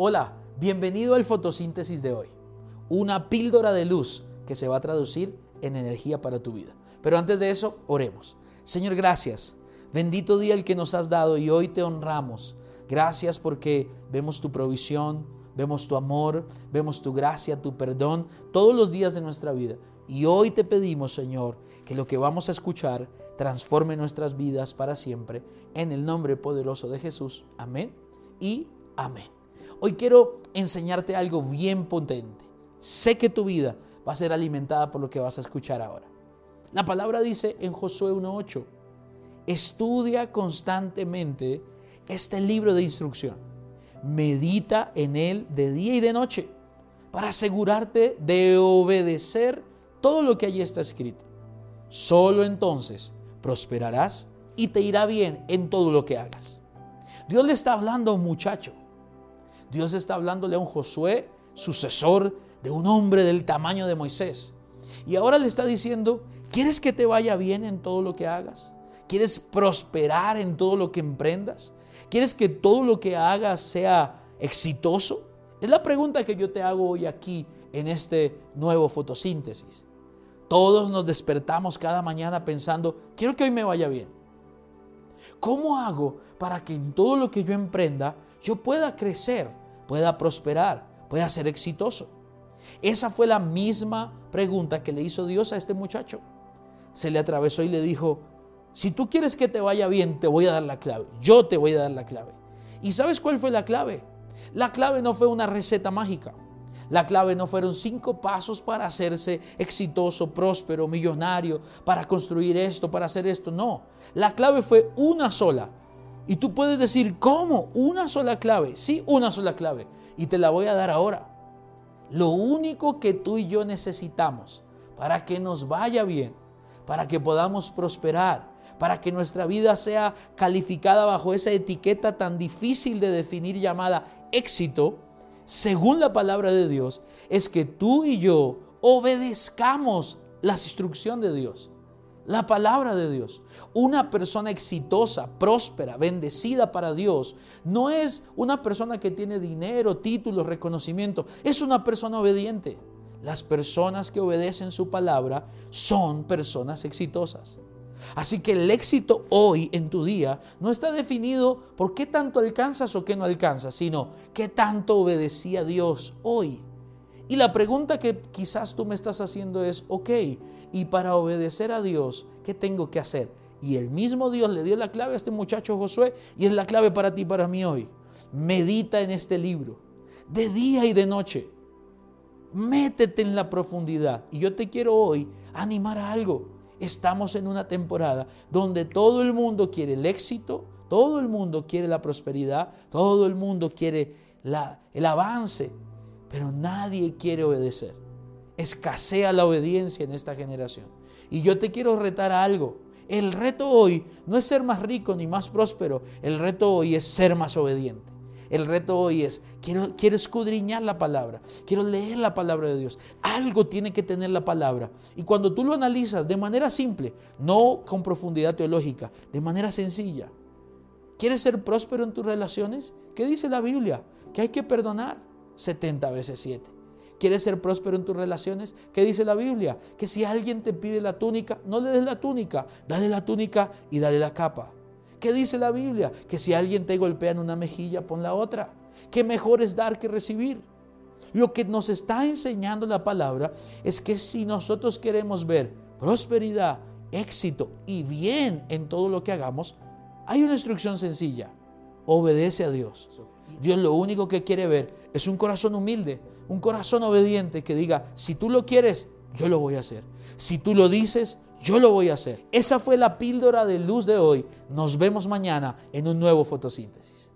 Hola, bienvenido al fotosíntesis de hoy. Una píldora de luz que se va a traducir en energía para tu vida. Pero antes de eso, oremos. Señor, gracias. Bendito día el que nos has dado y hoy te honramos. Gracias porque vemos tu provisión, vemos tu amor, vemos tu gracia, tu perdón todos los días de nuestra vida. Y hoy te pedimos, Señor, que lo que vamos a escuchar transforme nuestras vidas para siempre. En el nombre poderoso de Jesús. Amén y amén. Hoy quiero enseñarte algo bien potente. Sé que tu vida va a ser alimentada por lo que vas a escuchar ahora. La palabra dice en Josué 1.8, estudia constantemente este libro de instrucción. Medita en él de día y de noche para asegurarte de obedecer todo lo que allí está escrito. Solo entonces prosperarás y te irá bien en todo lo que hagas. Dios le está hablando a un muchacho Dios está hablándole a un Josué, sucesor de un hombre del tamaño de Moisés. Y ahora le está diciendo, ¿quieres que te vaya bien en todo lo que hagas? ¿Quieres prosperar en todo lo que emprendas? ¿Quieres que todo lo que hagas sea exitoso? Es la pregunta que yo te hago hoy aquí en este nuevo fotosíntesis. Todos nos despertamos cada mañana pensando, quiero que hoy me vaya bien. ¿Cómo hago para que en todo lo que yo emprenda yo pueda crecer, pueda prosperar, pueda ser exitoso? Esa fue la misma pregunta que le hizo Dios a este muchacho. Se le atravesó y le dijo, si tú quieres que te vaya bien, te voy a dar la clave. Yo te voy a dar la clave. ¿Y sabes cuál fue la clave? La clave no fue una receta mágica. La clave no fueron cinco pasos para hacerse exitoso, próspero, millonario, para construir esto, para hacer esto. No, la clave fue una sola. Y tú puedes decir, ¿cómo? Una sola clave. Sí, una sola clave. Y te la voy a dar ahora. Lo único que tú y yo necesitamos para que nos vaya bien, para que podamos prosperar, para que nuestra vida sea calificada bajo esa etiqueta tan difícil de definir llamada éxito, según la palabra de Dios, es que tú y yo obedezcamos la instrucción de Dios, la palabra de Dios. Una persona exitosa, próspera, bendecida para Dios, no es una persona que tiene dinero, títulos, reconocimiento, es una persona obediente. Las personas que obedecen su palabra son personas exitosas. Así que el éxito hoy en tu día no está definido por qué tanto alcanzas o qué no alcanzas, sino qué tanto obedecí a Dios hoy. Y la pregunta que quizás tú me estás haciendo es, ok, y para obedecer a Dios, ¿qué tengo que hacer? Y el mismo Dios le dio la clave a este muchacho Josué y es la clave para ti y para mí hoy. Medita en este libro, de día y de noche. Métete en la profundidad. Y yo te quiero hoy animar a algo estamos en una temporada donde todo el mundo quiere el éxito, todo el mundo quiere la prosperidad, todo el mundo quiere el avance, pero nadie quiere obedecer. Escasea la obediencia en esta generación. Y yo te quiero retar a algo. El reto hoy no es ser más rico ni más próspero, el reto hoy es ser más obediente. El reto hoy es, quiero, quiero escudriñar la palabra, quiero leer la palabra de Dios. Algo tiene que tener la palabra. Y cuando tú lo analizas de manera simple, no con profundidad teológica, de manera sencilla, ¿quieres ser próspero en tus relaciones? ¿Qué dice la Biblia? Que hay que perdonar 70 veces 7. ¿Quieres ser próspero en tus relaciones? ¿Qué dice la Biblia? Que si alguien te pide la túnica, no le des la túnica, dale la túnica y dale la capa. ¿Qué dice la Biblia? Que si alguien te golpea en una mejilla, pon la otra. Que mejor es dar que recibir. Lo que nos está enseñando la palabra es que si nosotros queremos ver prosperidad, éxito y bien en todo lo que hagamos, hay una instrucción sencilla. Obedece a Dios. Dios lo único que quiere ver es un corazón humilde, un corazón obediente que diga, si tú lo quieres, yo lo voy a hacer. Si tú lo dices, yo lo voy a hacer. Esa fue la píldora de luz de hoy. Nos vemos mañana en un nuevo fotosíntesis.